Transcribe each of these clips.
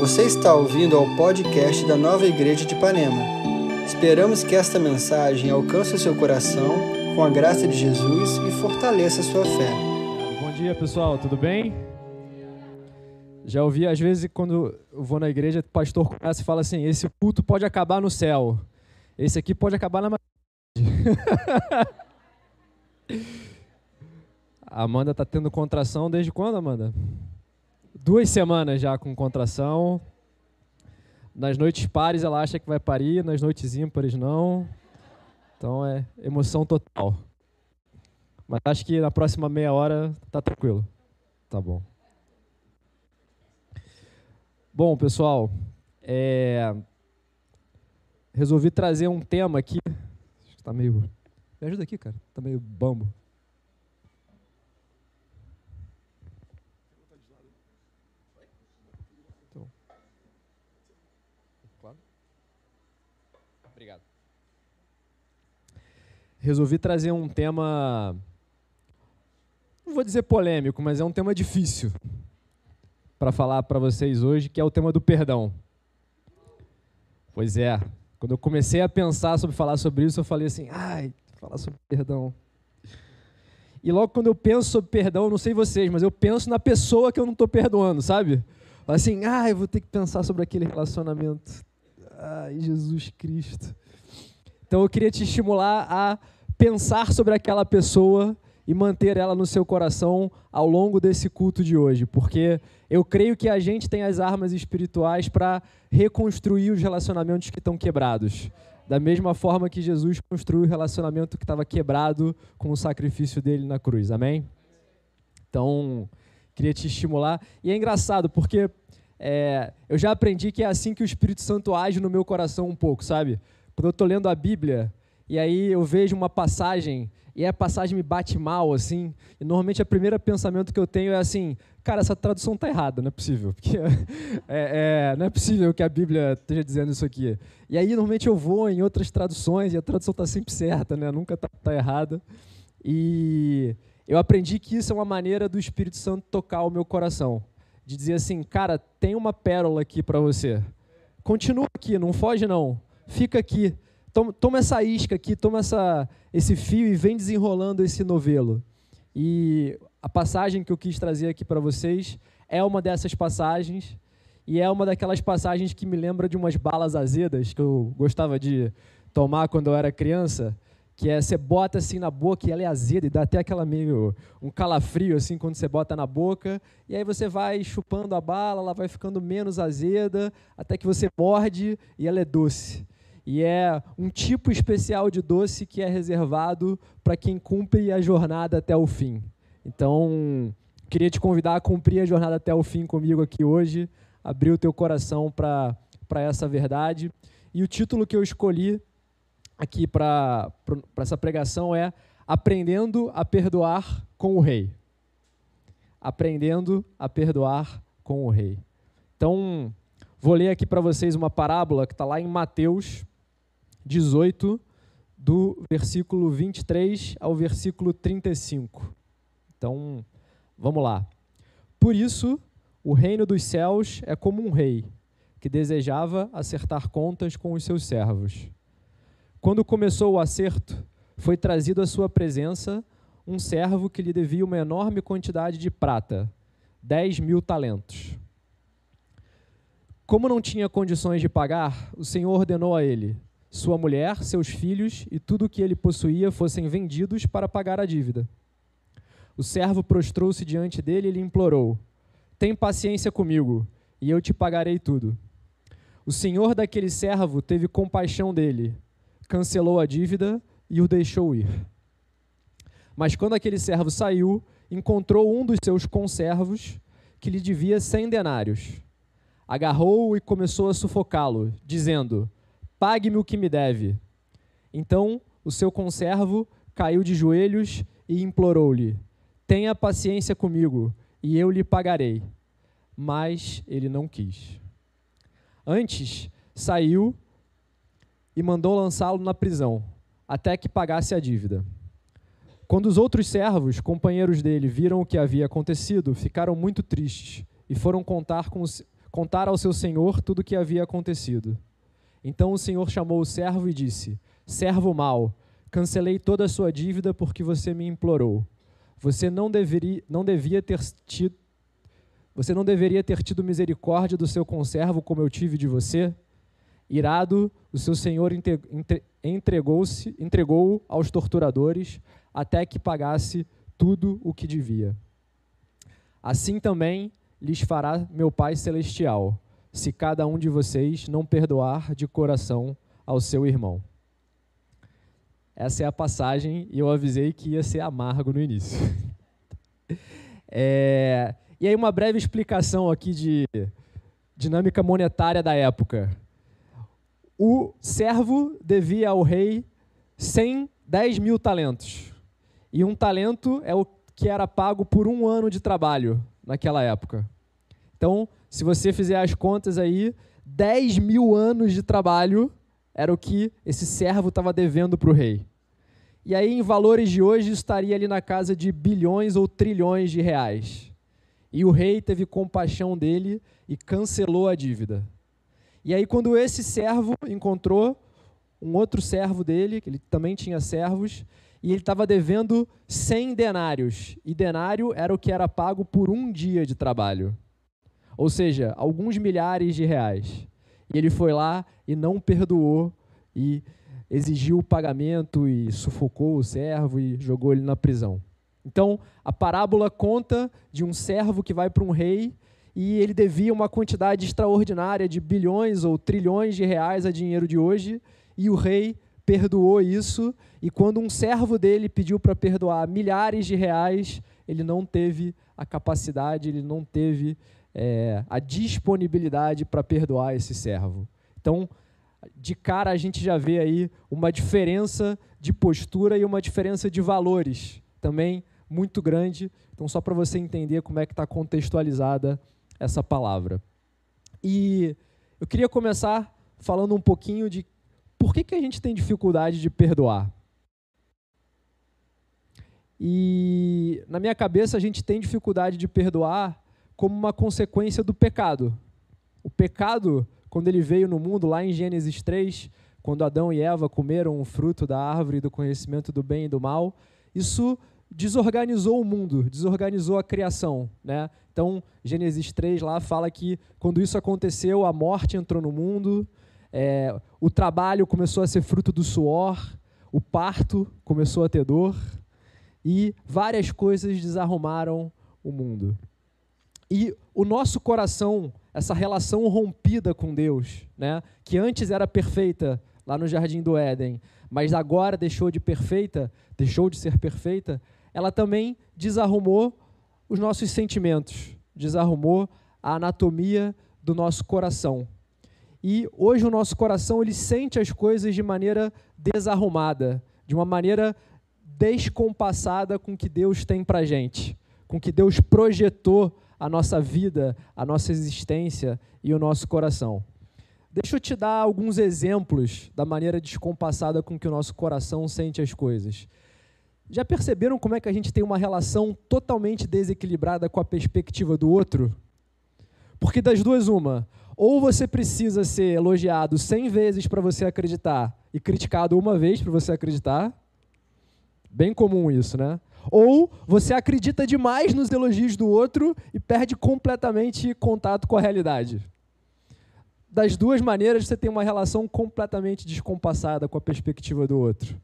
Você está ouvindo ao podcast da Nova Igreja de Ipanema. Esperamos que esta mensagem alcance o seu coração com a graça de Jesus e fortaleça a sua fé. Bom dia, pessoal, tudo bem? Já ouvi, às vezes, quando eu vou na igreja, o pastor começa e fala assim: esse culto pode acabar no céu, esse aqui pode acabar na. A Amanda está tendo contração desde quando, Amanda? Duas semanas já com contração. Nas noites pares ela acha que vai parir, nas noites ímpares não. Então é emoção total. Mas acho que na próxima meia hora tá tranquilo. Tá bom. Bom, pessoal, é... resolvi trazer um tema aqui. Está meio. Me ajuda aqui, cara. Tá meio bambo. Obrigado. Resolvi trazer um tema, não vou dizer polêmico, mas é um tema difícil para falar para vocês hoje, que é o tema do perdão. Pois é, quando eu comecei a pensar sobre falar sobre isso, eu falei assim, ai, falar sobre perdão. E logo quando eu penso sobre perdão, eu não sei vocês, mas eu penso na pessoa que eu não estou perdoando, sabe? Assim, ah, eu vou ter que pensar sobre aquele relacionamento. Ai, Jesus Cristo. Então eu queria te estimular a pensar sobre aquela pessoa e manter ela no seu coração ao longo desse culto de hoje, porque eu creio que a gente tem as armas espirituais para reconstruir os relacionamentos que estão quebrados. Da mesma forma que Jesus construiu o relacionamento que estava quebrado com o sacrifício dele na cruz. Amém? Então, queria te estimular. E é engraçado, porque é, eu já aprendi que é assim que o Espírito Santo age no meu coração um pouco, sabe? Quando eu estou lendo a Bíblia e aí eu vejo uma passagem e a passagem me bate mal, assim, e normalmente o primeiro pensamento que eu tenho é assim, cara, essa tradução tá errada, não é possível, porque é, é, não é possível que a Bíblia esteja dizendo isso aqui. E aí normalmente eu vou em outras traduções e a tradução está sempre certa, né? Nunca está tá errada. E eu aprendi que isso é uma maneira do Espírito Santo tocar o meu coração de dizer assim, cara, tem uma pérola aqui para você. Continua aqui, não foge não. Fica aqui. Toma, toma essa isca aqui, toma essa, esse fio e vem desenrolando esse novelo. E a passagem que eu quis trazer aqui para vocês é uma dessas passagens e é uma daquelas passagens que me lembra de umas balas azedas que eu gostava de tomar quando eu era criança que é você bota assim na boca e ela é azeda e dá até aquela meio um calafrio assim quando você bota na boca e aí você vai chupando a bala, ela vai ficando menos azeda até que você morde e ela é doce. E é um tipo especial de doce que é reservado para quem cumpre a jornada até o fim. Então, queria te convidar a cumprir a jornada até o fim comigo aqui hoje, abrir o teu coração para essa verdade. E o título que eu escolhi aqui para essa pregação é Aprendendo a Perdoar com o Rei. Aprendendo a Perdoar com o Rei. Então, vou ler aqui para vocês uma parábola que está lá em Mateus 18, do versículo 23 ao versículo 35. Então, vamos lá. Por isso, o reino dos céus é como um rei que desejava acertar contas com os seus servos. Quando começou o acerto, foi trazido à sua presença um servo que lhe devia uma enorme quantidade de prata, dez mil talentos. Como não tinha condições de pagar, o Senhor ordenou a ele: sua mulher, seus filhos e tudo o que ele possuía fossem vendidos para pagar a dívida. O servo prostrou-se diante dele e lhe implorou: Tem paciência comigo, e eu te pagarei tudo. O senhor daquele servo teve compaixão dele cancelou a dívida e o deixou ir. Mas quando aquele servo saiu, encontrou um dos seus conservos que lhe devia cem denários. Agarrou-o e começou a sufocá-lo, dizendo: Pague-me o que me deve. Então o seu conservo caiu de joelhos e implorou-lhe: Tenha paciência comigo, e eu lhe pagarei. Mas ele não quis. Antes, saiu e mandou lançá-lo na prisão, até que pagasse a dívida. Quando os outros servos, companheiros dele, viram o que havia acontecido, ficaram muito tristes e foram contar com, contar ao seu senhor tudo o que havia acontecido. Então o senhor chamou o servo e disse: Servo mau, cancelei toda a sua dívida porque você me implorou. Você não deveria, não devia ter tido, você não deveria ter tido misericórdia do seu conservo como eu tive de você? Irado, o seu senhor entregou-se, entregou aos torturadores até que pagasse tudo o que devia. Assim também lhes fará meu Pai celestial, se cada um de vocês não perdoar de coração ao seu irmão. Essa é a passagem e eu avisei que ia ser amargo no início. É, e aí, uma breve explicação aqui de dinâmica monetária da época. O servo devia ao rei 100, 10 mil talentos. E um talento é o que era pago por um ano de trabalho naquela época. Então, se você fizer as contas aí, 10 mil anos de trabalho era o que esse servo estava devendo para o rei. E aí, em valores de hoje, estaria ali na casa de bilhões ou trilhões de reais. E o rei teve compaixão dele e cancelou a dívida. E aí, quando esse servo encontrou um outro servo dele, que ele também tinha servos, e ele estava devendo 100 denários. E denário era o que era pago por um dia de trabalho. Ou seja, alguns milhares de reais. E ele foi lá e não perdoou e exigiu o pagamento e sufocou o servo e jogou ele na prisão. Então, a parábola conta de um servo que vai para um rei e ele devia uma quantidade extraordinária de bilhões ou trilhões de reais a dinheiro de hoje, e o rei perdoou isso, e quando um servo dele pediu para perdoar milhares de reais, ele não teve a capacidade, ele não teve é, a disponibilidade para perdoar esse servo. Então, de cara a gente já vê aí uma diferença de postura e uma diferença de valores também muito grande. Então, só para você entender como é que está contextualizada essa palavra. E eu queria começar falando um pouquinho de por que, que a gente tem dificuldade de perdoar? E na minha cabeça a gente tem dificuldade de perdoar como uma consequência do pecado. O pecado, quando ele veio no mundo, lá em Gênesis 3, quando Adão e Eva comeram o fruto da árvore do conhecimento do bem e do mal, isso desorganizou o mundo, desorganizou a criação. Né? Então, Gênesis 3 lá fala que quando isso aconteceu, a morte entrou no mundo, é, o trabalho começou a ser fruto do suor, o parto começou a ter dor e várias coisas desarrumaram o mundo. E o nosso coração, essa relação rompida com Deus, né, que antes era perfeita lá no jardim do Éden, mas agora deixou de perfeita, deixou de ser perfeita, ela também desarrumou os nossos sentimentos, desarrumou a anatomia do nosso coração. E hoje o nosso coração ele sente as coisas de maneira desarrumada, de uma maneira descompassada com o que Deus tem para gente, com o que Deus projetou a nossa vida, a nossa existência e o nosso coração. Deixa eu te dar alguns exemplos da maneira descompassada com que o nosso coração sente as coisas. Já perceberam como é que a gente tem uma relação totalmente desequilibrada com a perspectiva do outro? Porque das duas, uma, ou você precisa ser elogiado 100 vezes para você acreditar e criticado uma vez para você acreditar. Bem comum isso, né? Ou você acredita demais nos elogios do outro e perde completamente contato com a realidade. Das duas maneiras, você tem uma relação completamente descompassada com a perspectiva do outro.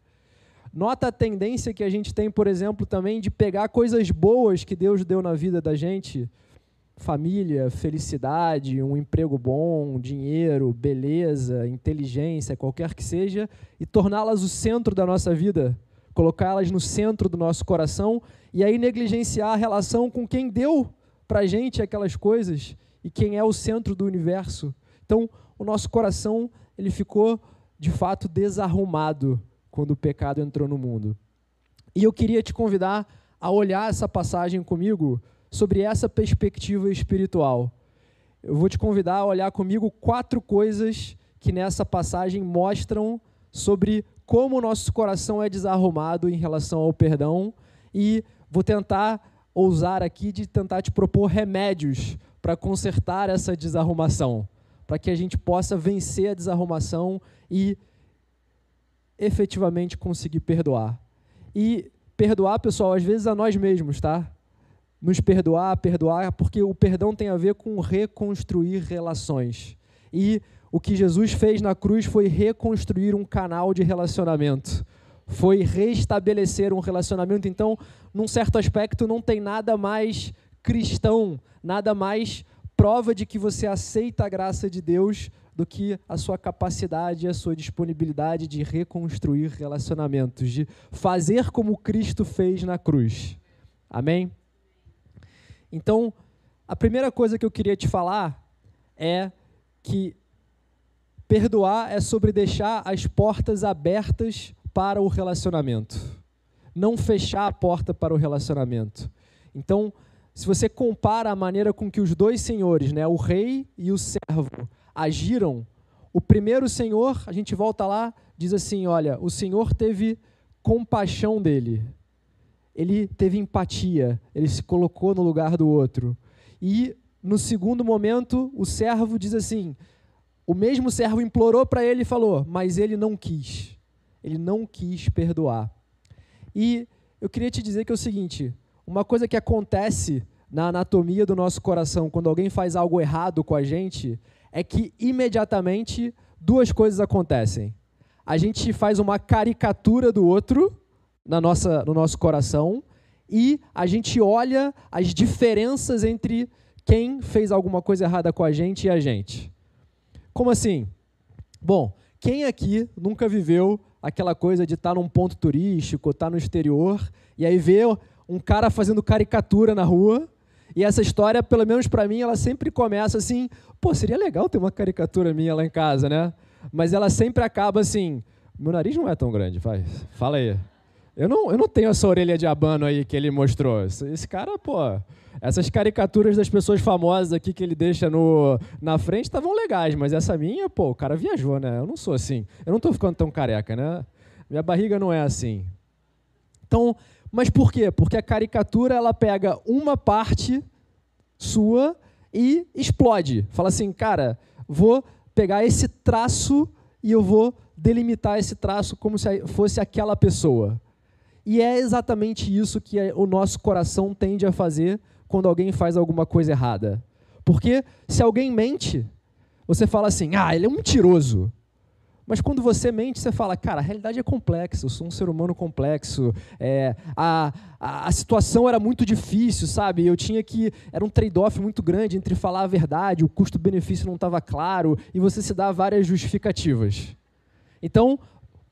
Nota a tendência que a gente tem, por exemplo, também de pegar coisas boas que Deus deu na vida da gente. Família, felicidade, um emprego bom, dinheiro, beleza, inteligência, qualquer que seja, e torná-las o centro da nossa vida, colocá-las no centro do nosso coração e aí negligenciar a relação com quem deu para gente aquelas coisas e quem é o centro do universo. Então, o nosso coração ele ficou de fato desarrumado quando o pecado entrou no mundo. E eu queria te convidar a olhar essa passagem comigo sobre essa perspectiva espiritual. Eu vou te convidar a olhar comigo quatro coisas que nessa passagem mostram sobre como o nosso coração é desarrumado em relação ao perdão e vou tentar ousar aqui de tentar te propor remédios para consertar essa desarrumação, para que a gente possa vencer a desarrumação e efetivamente conseguir perdoar. E perdoar, pessoal, às vezes a nós mesmos, tá? Nos perdoar, perdoar, porque o perdão tem a ver com reconstruir relações. E o que Jesus fez na cruz foi reconstruir um canal de relacionamento. Foi restabelecer um relacionamento. Então, num certo aspecto, não tem nada mais cristão, nada mais prova de que você aceita a graça de Deus do que a sua capacidade e a sua disponibilidade de reconstruir relacionamentos, de fazer como Cristo fez na cruz. Amém? Então, a primeira coisa que eu queria te falar é que perdoar é sobre deixar as portas abertas para o relacionamento, não fechar a porta para o relacionamento. Então, se você compara a maneira com que os dois senhores, né, o rei e o servo, agiram, o primeiro senhor, a gente volta lá, diz assim: olha, o senhor teve compaixão dele, ele teve empatia, ele se colocou no lugar do outro. E no segundo momento, o servo diz assim: o mesmo servo implorou para ele e falou, mas ele não quis. Ele não quis perdoar. E eu queria te dizer que é o seguinte: uma coisa que acontece na anatomia do nosso coração quando alguém faz algo errado com a gente é que imediatamente duas coisas acontecem. A gente faz uma caricatura do outro na nossa, no nosso coração e a gente olha as diferenças entre quem fez alguma coisa errada com a gente e a gente. Como assim? Bom, quem aqui nunca viveu aquela coisa de estar num ponto turístico, estar no exterior, e aí ver um cara fazendo caricatura na rua e essa história, pelo menos para mim, ela sempre começa assim: pô, seria legal ter uma caricatura minha lá em casa, né? Mas ela sempre acaba assim: meu nariz não é tão grande, vai, fala aí. Eu não, eu não tenho essa orelha de abano aí que ele mostrou. Esse, cara, pô, essas caricaturas das pessoas famosas aqui que ele deixa no, na frente estavam legais, mas essa minha, pô, o cara viajou, né? Eu não sou assim. Eu não estou ficando tão careca, né? Minha barriga não é assim. Então, mas por quê? Porque a caricatura ela pega uma parte sua e explode. Fala assim, cara, vou pegar esse traço e eu vou delimitar esse traço como se fosse aquela pessoa. E é exatamente isso que o nosso coração tende a fazer quando alguém faz alguma coisa errada. Porque se alguém mente, você fala assim: ah, ele é um mentiroso. Mas quando você mente, você fala, cara, a realidade é complexa, eu sou um ser humano complexo, é, a, a, a, situação era muito difícil, sabe? Eu tinha que. Era um trade-off muito grande entre falar a verdade, o custo-benefício não estava claro, e você se dá várias justificativas. Então,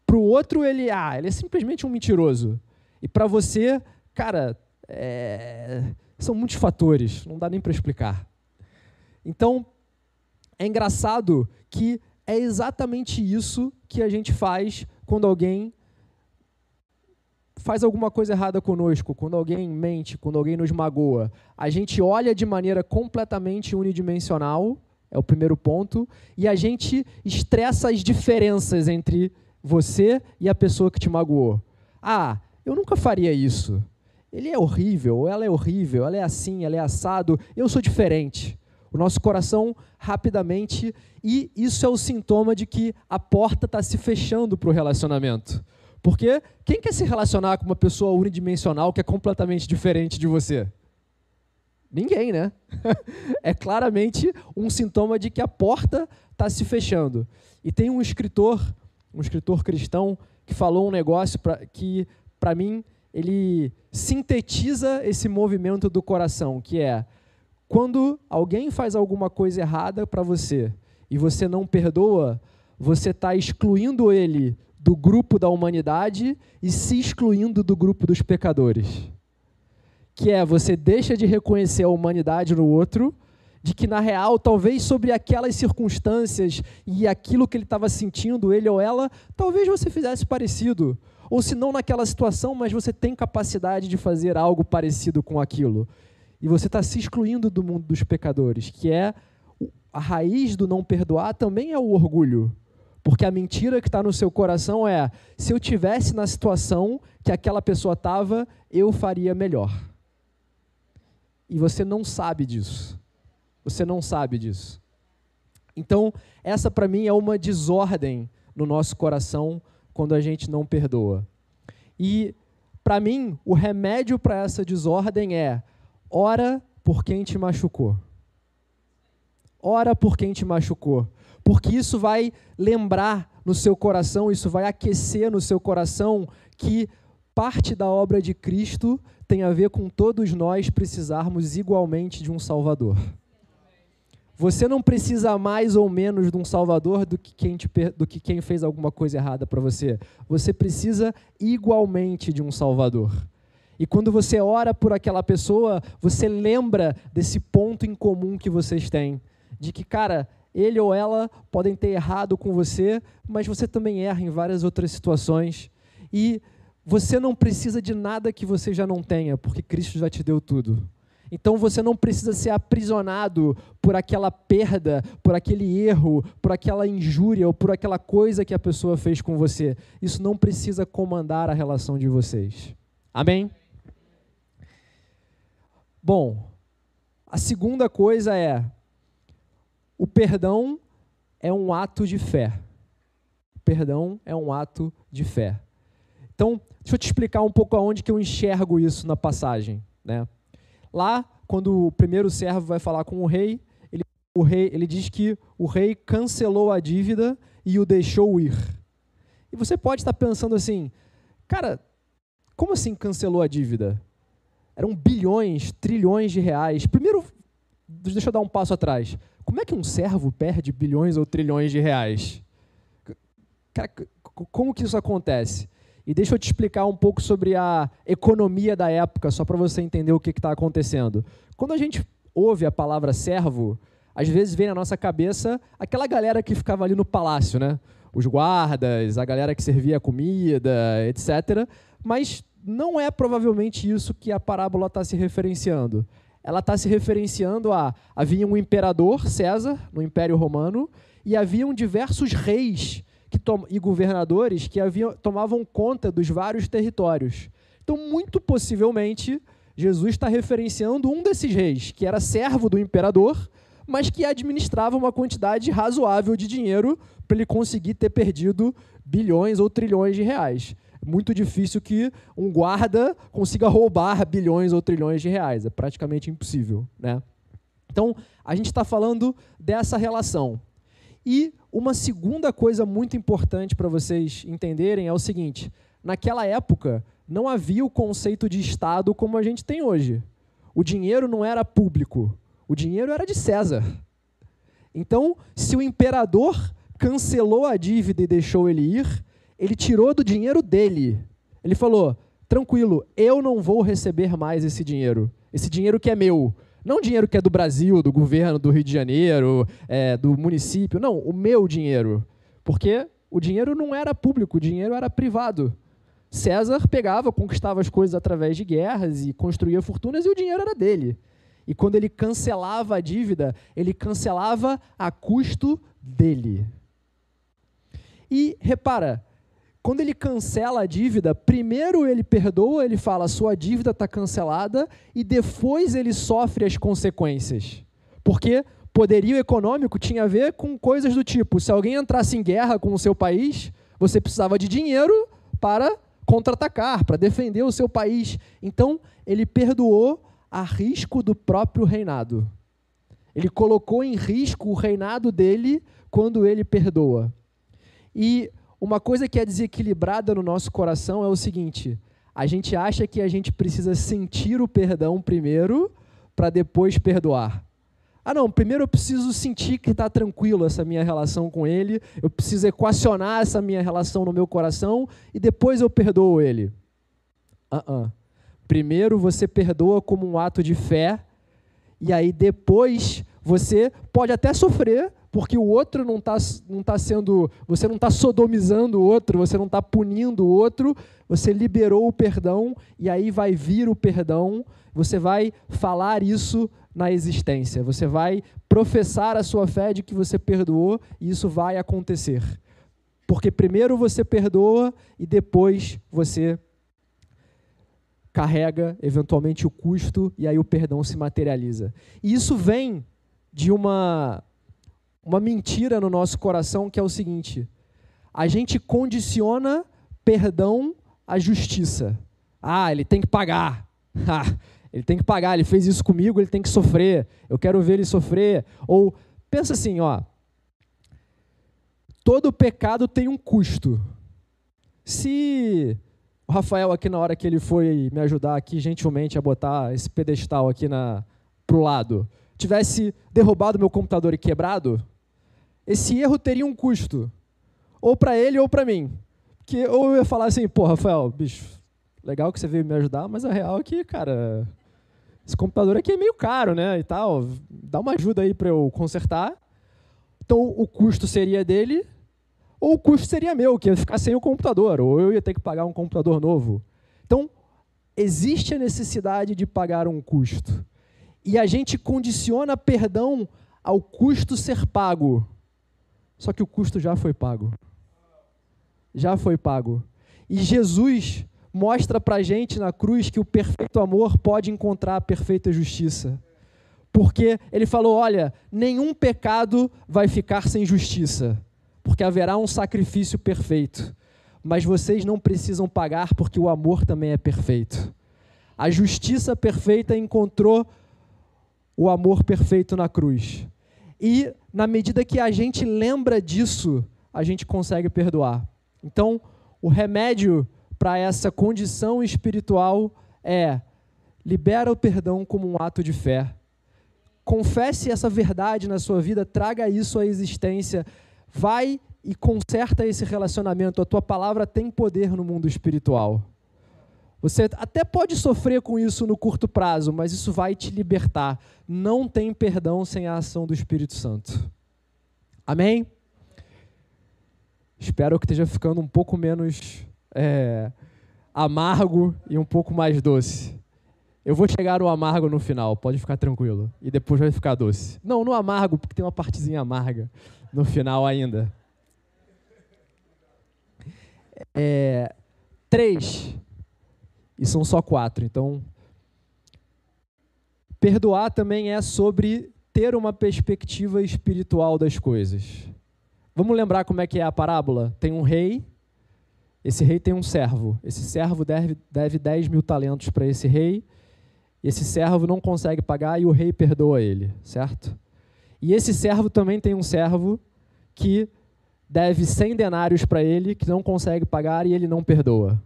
para o outro, ele, ah, ele é simplesmente um mentiroso. E para você, cara, é, são muitos fatores, não dá nem para explicar. Então, é engraçado que é exatamente isso que a gente faz quando alguém faz alguma coisa errada conosco, quando alguém mente, quando alguém nos magoa. A gente olha de maneira completamente unidimensional, é o primeiro ponto, e a gente estressa as diferenças entre você e a pessoa que te magoou. Ah, eu nunca faria isso. Ele é horrível, ela é horrível, ela é assim, ela é assado, eu sou diferente o nosso coração rapidamente, e isso é o sintoma de que a porta está se fechando para o relacionamento. Porque quem quer se relacionar com uma pessoa unidimensional que é completamente diferente de você? Ninguém, né? é claramente um sintoma de que a porta está se fechando. E tem um escritor, um escritor cristão, que falou um negócio pra, que, para mim, ele sintetiza esse movimento do coração, que é quando alguém faz alguma coisa errada para você e você não perdoa, você está excluindo ele do grupo da humanidade e se excluindo do grupo dos pecadores. Que é você deixa de reconhecer a humanidade no outro, de que na real, talvez sobre aquelas circunstâncias e aquilo que ele estava sentindo, ele ou ela, talvez você fizesse parecido. Ou se não naquela situação, mas você tem capacidade de fazer algo parecido com aquilo. E você está se excluindo do mundo dos pecadores, que é a raiz do não perdoar também é o orgulho. Porque a mentira que está no seu coração é: se eu tivesse na situação que aquela pessoa estava, eu faria melhor. E você não sabe disso. Você não sabe disso. Então, essa para mim é uma desordem no nosso coração quando a gente não perdoa. E para mim, o remédio para essa desordem é ora por quem te machucou. Ora por quem te machucou, porque isso vai lembrar no seu coração, isso vai aquecer no seu coração que parte da obra de Cristo tem a ver com todos nós precisarmos igualmente de um Salvador. Você não precisa mais ou menos de um Salvador do que quem, te, do que quem fez alguma coisa errada para você. Você precisa igualmente de um Salvador. E quando você ora por aquela pessoa, você lembra desse ponto em comum que vocês têm. De que, cara, ele ou ela podem ter errado com você, mas você também erra em várias outras situações. E você não precisa de nada que você já não tenha, porque Cristo já te deu tudo. Então você não precisa ser aprisionado por aquela perda, por aquele erro, por aquela injúria ou por aquela coisa que a pessoa fez com você. Isso não precisa comandar a relação de vocês. Amém? Bom, a segunda coisa é: o perdão é um ato de fé. O perdão é um ato de fé. Então, deixa eu te explicar um pouco aonde que eu enxergo isso na passagem. Né? Lá, quando o primeiro servo vai falar com o rei, ele, o rei, ele diz que o rei cancelou a dívida e o deixou ir. E você pode estar pensando assim, cara, como assim cancelou a dívida? Eram bilhões, trilhões de reais. Primeiro, deixa eu dar um passo atrás. Como é que um servo perde bilhões ou trilhões de reais? Cara, como que isso acontece? E deixa eu te explicar um pouco sobre a economia da época, só para você entender o que está acontecendo. Quando a gente ouve a palavra servo, às vezes vem na nossa cabeça aquela galera que ficava ali no palácio, né? Os guardas, a galera que servia comida, etc. Mas não é provavelmente isso que a parábola está se referenciando. Ela está se referenciando a havia um imperador César no Império Romano e haviam diversos reis e governadores que haviam, tomavam conta dos vários territórios. Então, muito possivelmente, Jesus está referenciando um desses reis, que era servo do imperador, mas que administrava uma quantidade razoável de dinheiro para ele conseguir ter perdido bilhões ou trilhões de reais. Muito difícil que um guarda consiga roubar bilhões ou trilhões de reais. É praticamente impossível. Né? Então, a gente está falando dessa relação. E uma segunda coisa muito importante para vocês entenderem é o seguinte: naquela época não havia o conceito de Estado como a gente tem hoje. O dinheiro não era público, o dinheiro era de César. Então, se o imperador cancelou a dívida e deixou ele ir, ele tirou do dinheiro dele. Ele falou: tranquilo, eu não vou receber mais esse dinheiro. Esse dinheiro que é meu. Não dinheiro que é do Brasil, do governo do Rio de Janeiro, é, do município. Não, o meu dinheiro. Porque o dinheiro não era público, o dinheiro era privado. César pegava, conquistava as coisas através de guerras e construía fortunas e o dinheiro era dele. E quando ele cancelava a dívida, ele cancelava a custo dele. E repara, quando ele cancela a dívida, primeiro ele perdoa, ele fala, sua dívida está cancelada, e depois ele sofre as consequências. Porque poderio econômico tinha a ver com coisas do tipo: se alguém entrasse em guerra com o seu país, você precisava de dinheiro para contra-atacar, para defender o seu país. Então, ele perdoou a risco do próprio reinado. Ele colocou em risco o reinado dele quando ele perdoa. E uma coisa que é desequilibrada no nosso coração é o seguinte: a gente acha que a gente precisa sentir o perdão primeiro para depois perdoar. Ah, não, primeiro eu preciso sentir que está tranquilo essa minha relação com ele, eu preciso equacionar essa minha relação no meu coração e depois eu perdoo ele. Uh -uh. Primeiro você perdoa como um ato de fé, e aí depois você pode até sofrer, porque o outro não está não tá sendo, você não está sodomizando o outro, você não está punindo o outro, você liberou o perdão e aí vai vir o perdão, você vai falar isso na existência, você vai professar a sua fé de que você perdoou e isso vai acontecer. Porque primeiro você perdoa e depois você carrega eventualmente o custo e aí o perdão se materializa. E isso vem de uma, uma mentira no nosso coração que é o seguinte: a gente condiciona perdão à justiça. Ah, ele tem que pagar. Ah, ele tem que pagar, ele fez isso comigo, ele tem que sofrer. Eu quero ver ele sofrer. Ou pensa assim, ó. Todo pecado tem um custo. Se o Rafael aqui na hora que ele foi me ajudar aqui gentilmente a botar esse pedestal aqui na pro lado, tivesse derrubado meu computador e quebrado, esse erro teria um custo, ou para ele ou para mim. Que ou eu ia falar assim, pô, Rafael, bicho, legal que você veio me ajudar, mas a real é que, cara, esse computador aqui é meio caro, né? E tal. Dá uma ajuda aí para eu consertar. Então o custo seria dele, ou o custo seria meu, que ia ficar sem o computador, ou eu ia ter que pagar um computador novo. Então, existe a necessidade de pagar um custo. E a gente condiciona perdão ao custo ser pago. Só que o custo já foi pago. Já foi pago. E Jesus mostra para a gente na cruz que o perfeito amor pode encontrar a perfeita justiça. Porque ele falou: olha, nenhum pecado vai ficar sem justiça, porque haverá um sacrifício perfeito. Mas vocês não precisam pagar, porque o amor também é perfeito. A justiça perfeita encontrou o amor perfeito na cruz. E, na medida que a gente lembra disso, a gente consegue perdoar. Então, o remédio para essa condição espiritual é libera o perdão como um ato de fé. Confesse essa verdade na sua vida, traga isso à existência, vai e conserta esse relacionamento. A tua palavra tem poder no mundo espiritual. Você até pode sofrer com isso no curto prazo, mas isso vai te libertar. Não tem perdão sem a ação do Espírito Santo. Amém? Espero que esteja ficando um pouco menos é, amargo e um pouco mais doce. Eu vou chegar no amargo no final, pode ficar tranquilo. E depois vai ficar doce. Não, no amargo, porque tem uma partezinha amarga no final ainda. É, três. E são só quatro. Então, perdoar também é sobre ter uma perspectiva espiritual das coisas. Vamos lembrar como é que é a parábola? Tem um rei esse rei tem um servo. Esse servo deve, deve 10 mil talentos para esse rei. Esse servo não consegue pagar e o rei perdoa ele, certo? E esse servo também tem um servo que deve 100 denários para ele, que não consegue pagar e ele não perdoa.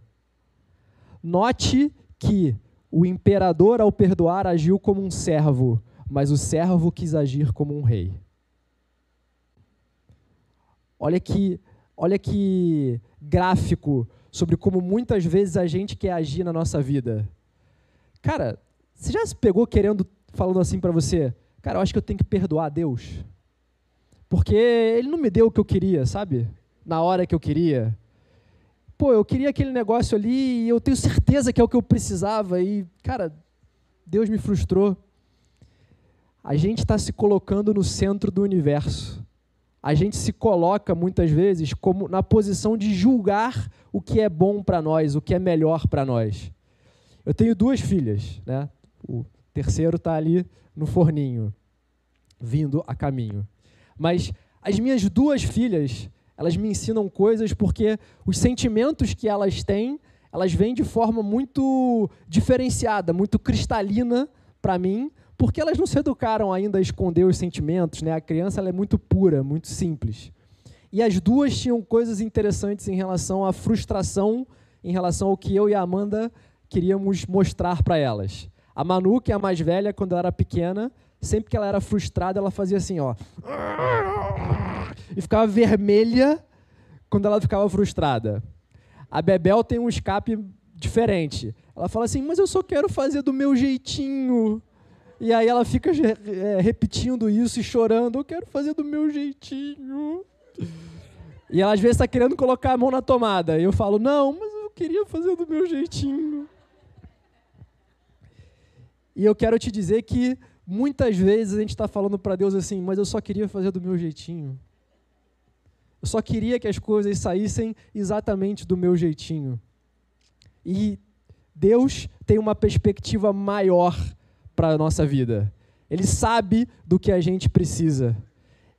Note que o imperador, ao perdoar, agiu como um servo, mas o servo quis agir como um rei. Olha que, olha que gráfico sobre como muitas vezes a gente quer agir na nossa vida. Cara, você já se pegou querendo, falando assim para você, cara, eu acho que eu tenho que perdoar a Deus? Porque ele não me deu o que eu queria, sabe? Na hora que eu queria. Pô, eu queria aquele negócio ali e eu tenho certeza que é o que eu precisava e, cara, Deus me frustrou. A gente está se colocando no centro do universo a gente se coloca muitas vezes como na posição de julgar o que é bom para nós, o que é melhor para nós. Eu tenho duas filhas, né? O terceiro está ali no forninho, vindo a caminho. Mas as minhas duas filhas, elas me ensinam coisas porque os sentimentos que elas têm, elas vêm de forma muito diferenciada, muito cristalina para mim, porque elas não se educaram ainda a esconder os sentimentos, né? A criança é muito pura, muito simples. E as duas tinham coisas interessantes em relação à frustração, em relação ao que eu e a Amanda queríamos mostrar para elas. A Manu, que é a mais velha, quando ela era pequena, sempre que ela era frustrada, ela fazia assim, ó. E ficava vermelha quando ela ficava frustrada. A Bebel tem um escape diferente. Ela fala assim, mas eu só quero fazer do meu jeitinho. E aí ela fica é, repetindo isso e chorando. Eu quero fazer do meu jeitinho. E ela às vezes está querendo colocar a mão na tomada. E eu falo, não, mas eu queria fazer do meu jeitinho. E eu quero te dizer que muitas vezes a gente está falando para Deus assim, mas eu só queria fazer do meu jeitinho. Eu só queria que as coisas saíssem exatamente do meu jeitinho. E Deus tem uma perspectiva maior para a nossa vida. Ele sabe do que a gente precisa.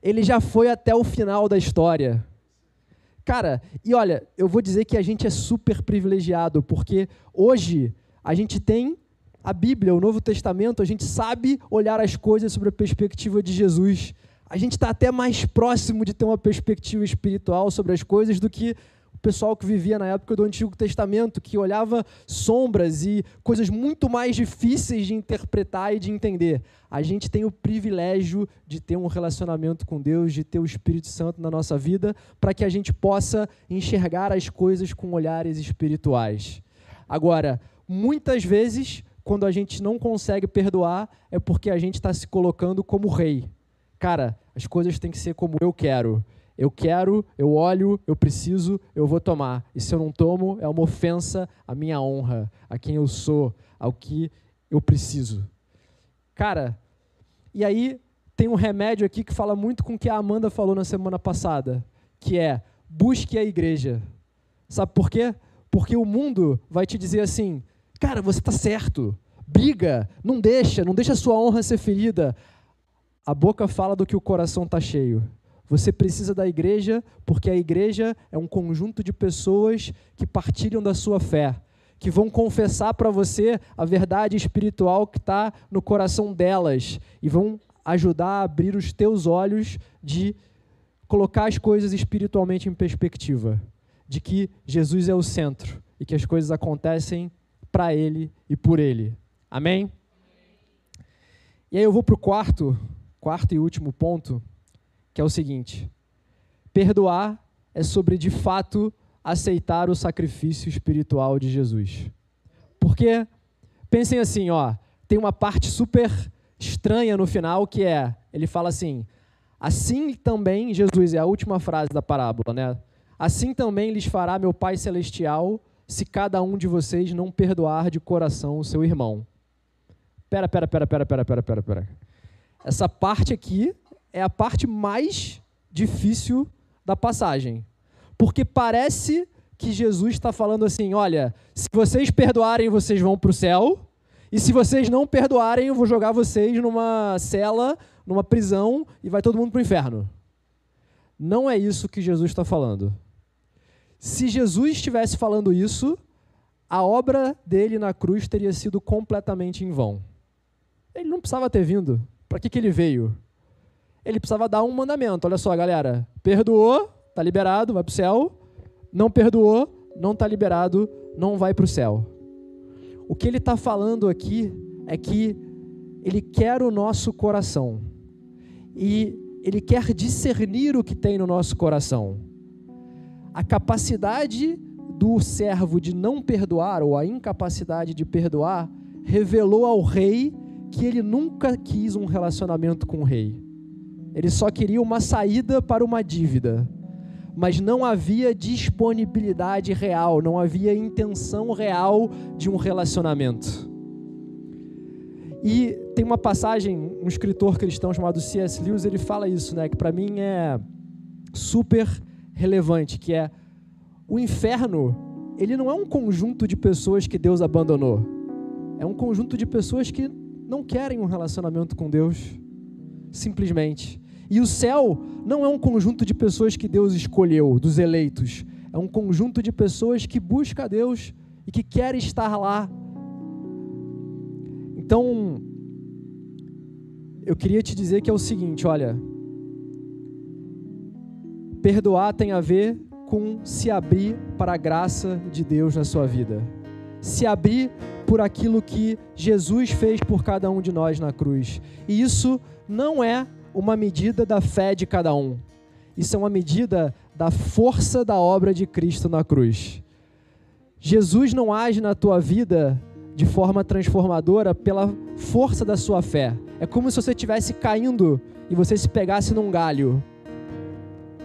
Ele já foi até o final da história. Cara, e olha, eu vou dizer que a gente é super privilegiado, porque hoje a gente tem a Bíblia, o Novo Testamento, a gente sabe olhar as coisas sobre a perspectiva de Jesus. A gente está até mais próximo de ter uma perspectiva espiritual sobre as coisas do que o pessoal que vivia na época do Antigo Testamento, que olhava sombras e coisas muito mais difíceis de interpretar e de entender. A gente tem o privilégio de ter um relacionamento com Deus, de ter o Espírito Santo na nossa vida, para que a gente possa enxergar as coisas com olhares espirituais. Agora, muitas vezes, quando a gente não consegue perdoar, é porque a gente está se colocando como rei. Cara, as coisas têm que ser como eu quero. Eu quero, eu olho, eu preciso, eu vou tomar. E se eu não tomo, é uma ofensa à minha honra, a quem eu sou, ao que eu preciso. Cara, e aí tem um remédio aqui que fala muito com o que a Amanda falou na semana passada, que é busque a igreja. Sabe por quê? Porque o mundo vai te dizer assim, cara, você está certo, briga, não deixa, não deixa a sua honra ser ferida. A boca fala do que o coração está cheio. Você precisa da igreja porque a igreja é um conjunto de pessoas que partilham da sua fé, que vão confessar para você a verdade espiritual que está no coração delas e vão ajudar a abrir os teus olhos de colocar as coisas espiritualmente em perspectiva, de que Jesus é o centro e que as coisas acontecem para Ele e por Ele. Amém? E aí eu vou para o quarto, quarto e último ponto, que é o seguinte: perdoar é sobre de fato aceitar o sacrifício espiritual de Jesus. Porque pensem assim, ó, tem uma parte super estranha no final que é, ele fala assim: assim também Jesus é a última frase da parábola, né? Assim também lhes fará meu Pai celestial, se cada um de vocês não perdoar de coração o seu irmão. Pera, pera, pera, pera, pera, pera, pera, pera. Essa parte aqui é a parte mais difícil da passagem. Porque parece que Jesus está falando assim: olha, se vocês perdoarem, vocês vão para o céu, e se vocês não perdoarem, eu vou jogar vocês numa cela, numa prisão, e vai todo mundo para o inferno. Não é isso que Jesus está falando. Se Jesus estivesse falando isso, a obra dele na cruz teria sido completamente em vão. Ele não precisava ter vindo. Para que, que ele veio? ele precisava dar um mandamento. Olha só, galera. Perdoou, tá liberado, vai para o céu. Não perdoou, não está liberado, não vai para o céu. O que ele está falando aqui é que ele quer o nosso coração. E ele quer discernir o que tem no nosso coração. A capacidade do servo de não perdoar, ou a incapacidade de perdoar, revelou ao rei que ele nunca quis um relacionamento com o rei. Ele só queria uma saída para uma dívida. Mas não havia disponibilidade real, não havia intenção real de um relacionamento. E tem uma passagem, um escritor cristão chamado C.S. Lewis, ele fala isso, né, que para mim é super relevante, que é o inferno, ele não é um conjunto de pessoas que Deus abandonou. É um conjunto de pessoas que não querem um relacionamento com Deus simplesmente. E o céu não é um conjunto de pessoas que Deus escolheu, dos eleitos. É um conjunto de pessoas que busca a Deus e que quer estar lá. Então, eu queria te dizer que é o seguinte, olha, perdoar tem a ver com se abrir para a graça de Deus na sua vida. Se abrir por aquilo que Jesus fez por cada um de nós na cruz. E isso não é uma medida da fé de cada um. Isso é uma medida da força da obra de Cristo na cruz. Jesus não age na tua vida de forma transformadora pela força da sua fé. É como se você estivesse caindo e você se pegasse num galho.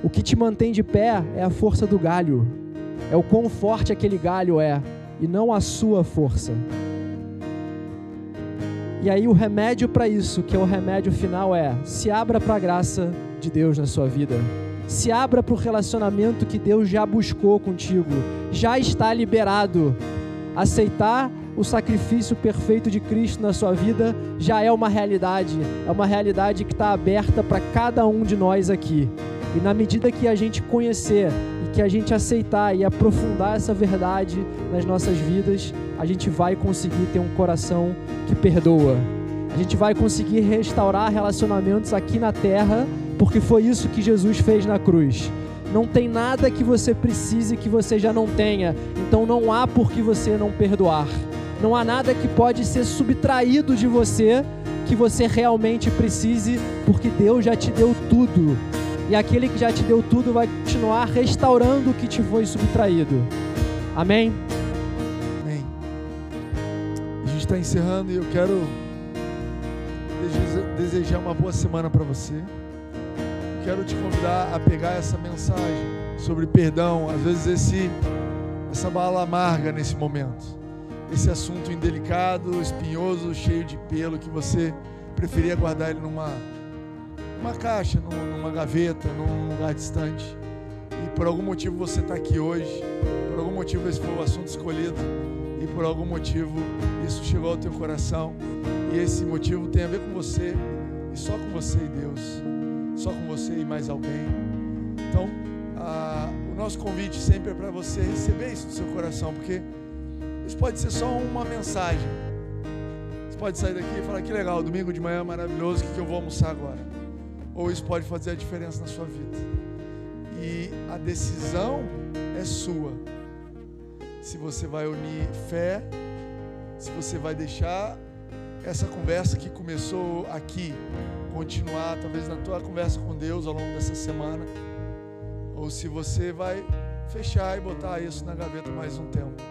O que te mantém de pé é a força do galho. É o quão forte aquele galho é e não a sua força. E aí o remédio para isso, que é o remédio final, é se abra para a graça de Deus na sua vida. Se abra para o relacionamento que Deus já buscou contigo, já está liberado. Aceitar o sacrifício perfeito de Cristo na sua vida já é uma realidade, é uma realidade que está aberta para cada um de nós aqui. E na medida que a gente conhecer que a gente aceitar e aprofundar essa verdade nas nossas vidas, a gente vai conseguir ter um coração que perdoa. A gente vai conseguir restaurar relacionamentos aqui na terra, porque foi isso que Jesus fez na cruz. Não tem nada que você precise que você já não tenha, então não há por que você não perdoar. Não há nada que pode ser subtraído de você que você realmente precise, porque Deus já te deu tudo e aquele que já te deu tudo vai continuar restaurando o que te foi subtraído. Amém? Amém. A gente está encerrando e eu quero desejar uma boa semana para você. Quero te convidar a pegar essa mensagem sobre perdão, às vezes esse essa bala amarga nesse momento. Esse assunto indelicado, espinhoso, cheio de pelo que você preferia guardar ele numa numa caixa, numa gaveta, num lugar distante. E por algum motivo você está aqui hoje, por algum motivo esse foi o assunto escolhido, e por algum motivo isso chegou ao teu coração, e esse motivo tem a ver com você, e só com você e Deus, só com você e mais alguém. Então, a, o nosso convite sempre é para você receber isso no seu coração, porque isso pode ser só uma mensagem. Você pode sair daqui e falar: que legal, domingo de manhã maravilhoso, o que eu vou almoçar agora? Ou isso pode fazer a diferença na sua vida. E a decisão é sua. Se você vai unir fé, se você vai deixar essa conversa que começou aqui continuar, talvez na tua conversa com Deus ao longo dessa semana, ou se você vai fechar e botar isso na gaveta mais um tempo.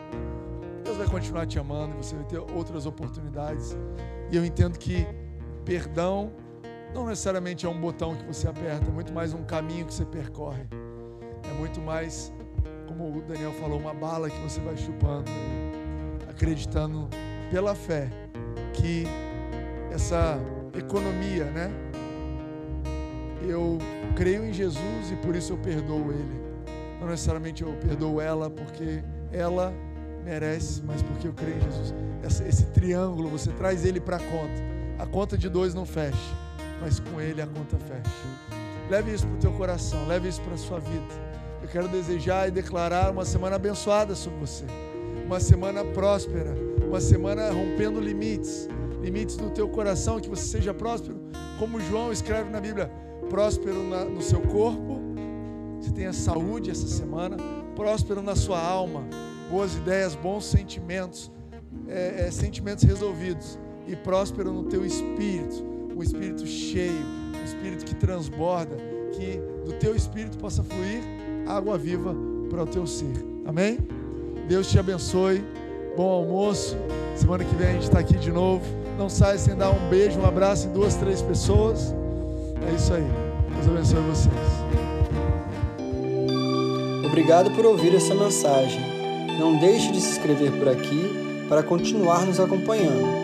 Deus vai continuar te amando, você vai ter outras oportunidades. E eu entendo que perdão não necessariamente é um botão que você aperta, é muito mais um caminho que você percorre. É muito mais, como o Daniel falou, uma bala que você vai chupando, acreditando pela fé que essa economia, né? Eu creio em Jesus e por isso eu perdoo ele. Não necessariamente eu perdoo ela porque ela merece, mas porque eu creio em Jesus. Esse, esse triângulo, você traz ele para a conta. A conta de dois não fecha mas com Ele a conta fecha. Leve isso para o teu coração, leve isso para a sua vida. Eu quero desejar e declarar uma semana abençoada sobre você, uma semana próspera, uma semana rompendo limites, limites do teu coração, que você seja próspero, como João escreve na Bíblia, próspero na, no seu corpo, você tenha saúde essa semana, próspero na sua alma, boas ideias, bons sentimentos, é, é, sentimentos resolvidos, e próspero no teu espírito um espírito cheio, um espírito que transborda, que do teu espírito possa fluir água viva para o teu ser. Amém? Deus te abençoe. Bom almoço. Semana que vem a gente está aqui de novo. Não saia sem dar um beijo, um abraço em duas, três pessoas. É isso aí. Deus abençoe vocês. Obrigado por ouvir essa mensagem. Não deixe de se inscrever por aqui para continuar nos acompanhando.